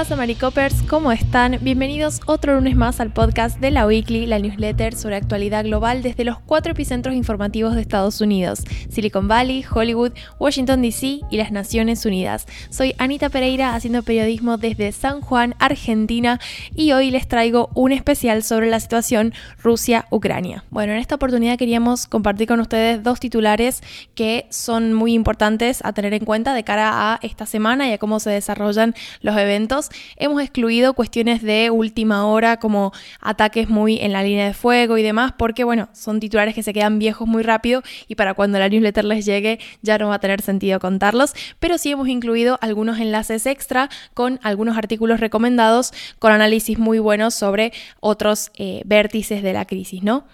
pasa, Maricopers? ¿Cómo están? Bienvenidos otro lunes más al podcast de la Weekly, la newsletter sobre actualidad global desde los cuatro epicentros informativos de Estados Unidos: Silicon Valley, Hollywood, Washington DC y las Naciones Unidas. Soy Anita Pereira haciendo periodismo desde San Juan, Argentina, y hoy les traigo un especial sobre la situación Rusia-Ucrania. Bueno, en esta oportunidad queríamos compartir con ustedes dos titulares que son muy importantes a tener en cuenta de cara a esta semana y a cómo se desarrollan los eventos. Hemos excluido cuestiones de última hora como ataques muy en la línea de fuego y demás, porque bueno, son titulares que se quedan viejos muy rápido y para cuando la newsletter les llegue ya no va a tener sentido contarlos, pero sí hemos incluido algunos enlaces extra con algunos artículos recomendados con análisis muy buenos sobre otros eh, vértices de la crisis, ¿no?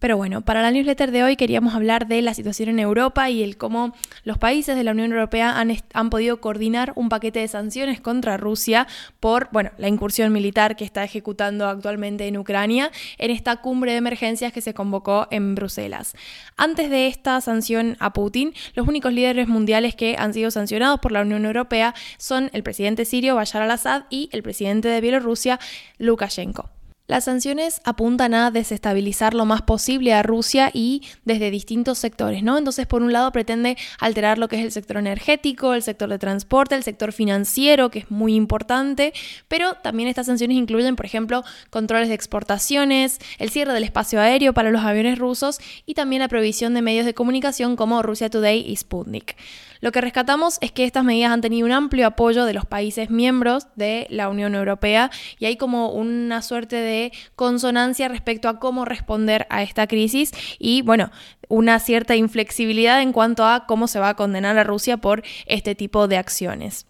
Pero bueno, para la newsletter de hoy queríamos hablar de la situación en Europa y el cómo los países de la Unión Europea han, podido coordinar un paquete de sanciones contra Rusia por, bueno, la incursión militar que está ejecutando actualmente en Ucrania en esta cumbre de emergencias que se convocó en Bruselas. Antes de esta sanción a Putin, los únicos líderes mundiales que han sido sancionados por la Unión Europea son el presidente sirio Bashar al-Assad y el presidente de Bielorrusia Lukashenko. Las sanciones apuntan a desestabilizar lo más posible a Rusia y desde distintos sectores, ¿no? Entonces, por un lado, pretende alterar lo que es el sector energético, el sector de transporte, el sector financiero, que es muy importante, pero también estas sanciones incluyen, por ejemplo, controles de exportaciones, el cierre del espacio aéreo para los aviones rusos y también la prohibición de medios de comunicación como Russia Today y Sputnik. Lo que rescatamos es que estas medidas han tenido un amplio apoyo de los países miembros de la Unión Europea y hay como una suerte de consonancia respecto a cómo responder a esta crisis y bueno, una cierta inflexibilidad en cuanto a cómo se va a condenar a Rusia por este tipo de acciones.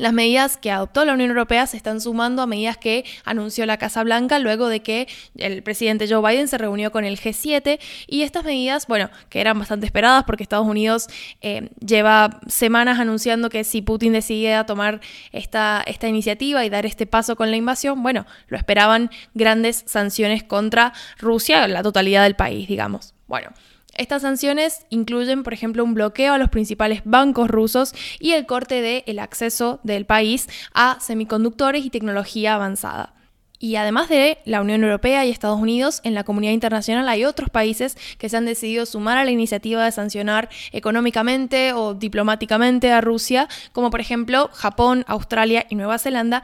Las medidas que adoptó la Unión Europea se están sumando a medidas que anunció la Casa Blanca luego de que el presidente Joe Biden se reunió con el G7 y estas medidas, bueno, que eran bastante esperadas porque Estados Unidos eh, lleva semanas anunciando que si Putin decidía tomar esta, esta iniciativa y dar este paso con la invasión, bueno, lo esperaban grandes sanciones contra Rusia, la totalidad del país, digamos. Bueno, estas sanciones incluyen, por ejemplo, un bloqueo a los principales bancos rusos y el corte del acceso del país a semiconductores y tecnología avanzada. Y además de la Unión Europea y Estados Unidos, en la comunidad internacional hay otros países que se han decidido sumar a la iniciativa de sancionar económicamente o diplomáticamente a Rusia, como por ejemplo Japón, Australia y Nueva Zelanda,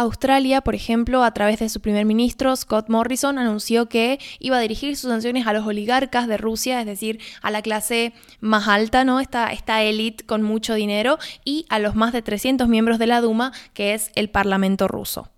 Australia, por ejemplo, a través de su primer ministro, Scott Morrison, anunció que iba a dirigir sus sanciones a los oligarcas de Rusia, es decir, a la clase más alta, ¿no? Esta, esta élite con mucho dinero, y a los más de 300 miembros de la Duma, que es el Parlamento ruso.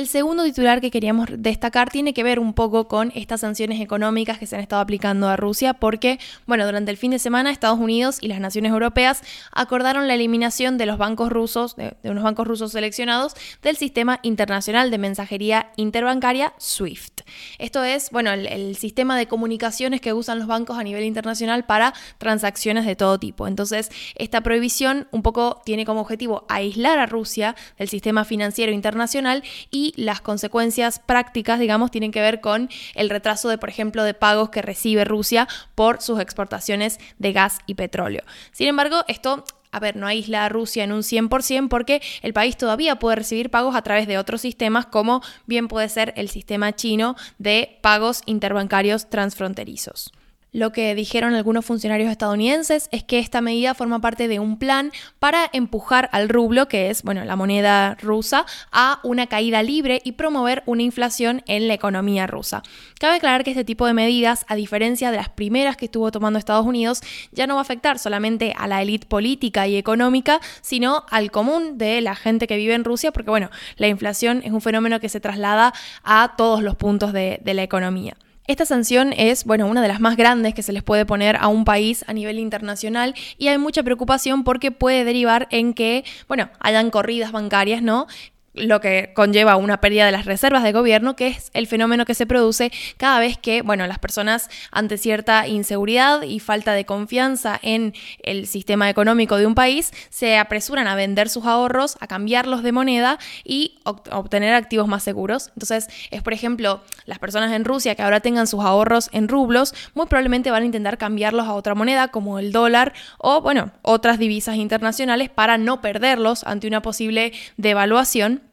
El segundo titular que queríamos destacar tiene que ver un poco con estas sanciones económicas que se han estado aplicando a Rusia porque, bueno, durante el fin de semana Estados Unidos y las naciones europeas acordaron la eliminación de los bancos rusos, de, unos bancos rusos seleccionados, del sistema internacional de mensajería interbancaria SWIFT. Esto es, bueno, el, el sistema de comunicaciones que usan los bancos a nivel internacional para transacciones de todo tipo. Entonces, esta prohibición un poco tiene como objetivo aislar a Rusia del sistema financiero internacional y las consecuencias prácticas, digamos, tienen que ver con el retraso de, por ejemplo, de pagos que recibe Rusia por sus exportaciones de gas y petróleo. Sin embargo, esto a ver, no aísla a Rusia en un 100% porque el país todavía puede recibir pagos a través de otros sistemas como bien puede ser el sistema chino de pagos interbancarios transfronterizos. Lo que dijeron algunos funcionarios estadounidenses es que esta medida forma parte de un plan para empujar al rublo, que es, bueno, la moneda rusa, a una caída libre y promover una inflación en la economía rusa. Cabe aclarar que este tipo de medidas, a diferencia de las primeras que estuvo tomando Estados Unidos, ya no va a afectar solamente a la élite política y económica, sino al común de la gente que vive en Rusia, porque bueno, la inflación es un fenómeno que se traslada a todos los puntos de, de la economía. Esta sanción es, bueno, una de las más grandes que se les puede poner a un país a nivel internacional y hay mucha preocupación porque puede derivar en que, bueno, hayan corridas bancarias, ¿no? Lo que conlleva una pérdida de las reservas de gobierno, que es el fenómeno que se produce cada vez que, bueno, las personas ante cierta inseguridad y falta de confianza en el sistema económico de un país, se apresuran a vender sus ahorros, a cambiarlos de moneda y obtener activos más seguros. Entonces, es por ejemplo, las personas en Rusia que ahora tengan sus ahorros en rublos, muy probablemente van a intentar cambiarlos a otra moneda como el dólar o, bueno, otras divisas internacionales para no perderlos ante una posible devaluación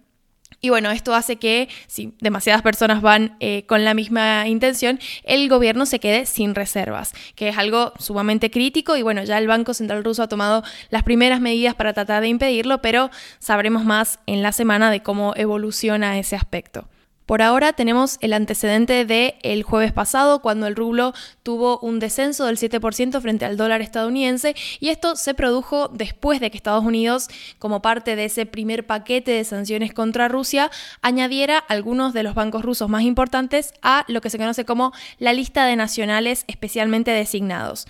y bueno, esto hace que si demasiadas personas van eh, con la misma intención, el gobierno se quede sin reservas, que es algo sumamente crítico y bueno, ya el Banco Central Ruso ha tomado las primeras medidas para tratar de impedirlo, pero sabremos más en la semana de cómo evoluciona ese aspecto. Por ahora tenemos el antecedente de el jueves pasado, cuando el rublo tuvo un descenso del 7% frente al dólar estadounidense, y esto se produjo después de que Estados Unidos, como parte de ese primer paquete de sanciones contra Rusia, añadiera algunos de los bancos rusos más importantes a lo que se conoce como la lista de nacionales especialmente designados.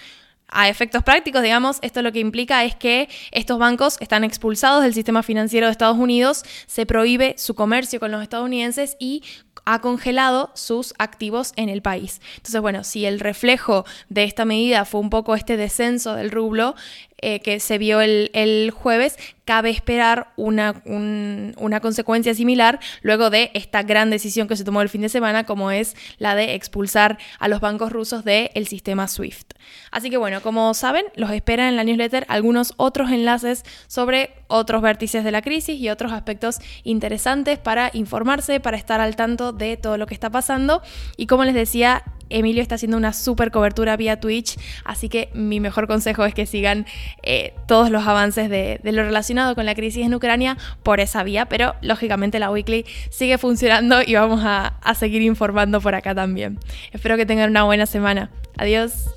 A efectos prácticos, digamos, esto lo que implica es que estos bancos están expulsados del sistema financiero de Estados Unidos, se prohíbe su comercio con los estadounidenses y ha congelado sus activos en el país. Entonces, bueno, si el reflejo de esta medida fue un poco este descenso del rublo, eh, que se vio el, jueves, cabe esperar una, una, consecuencia similar luego de esta gran decisión que se tomó el fin de semana, como es la de expulsar a los bancos rusos del sistema SWIFT. Así que bueno, como saben, los esperan en la newsletter algunos otros enlaces sobre otros vértices de la crisis y otros aspectos interesantes para informarse, para estar al tanto de todo lo que está pasando. Y como les decía, Emilio está haciendo una super cobertura vía Twitch, así que mi mejor consejo es que sigan eh, todos los avances de, lo relacionado con la crisis en Ucrania por esa vía, pero lógicamente la Weekly sigue funcionando y vamos a seguir informando por acá también. Espero que tengan una buena semana. Adiós.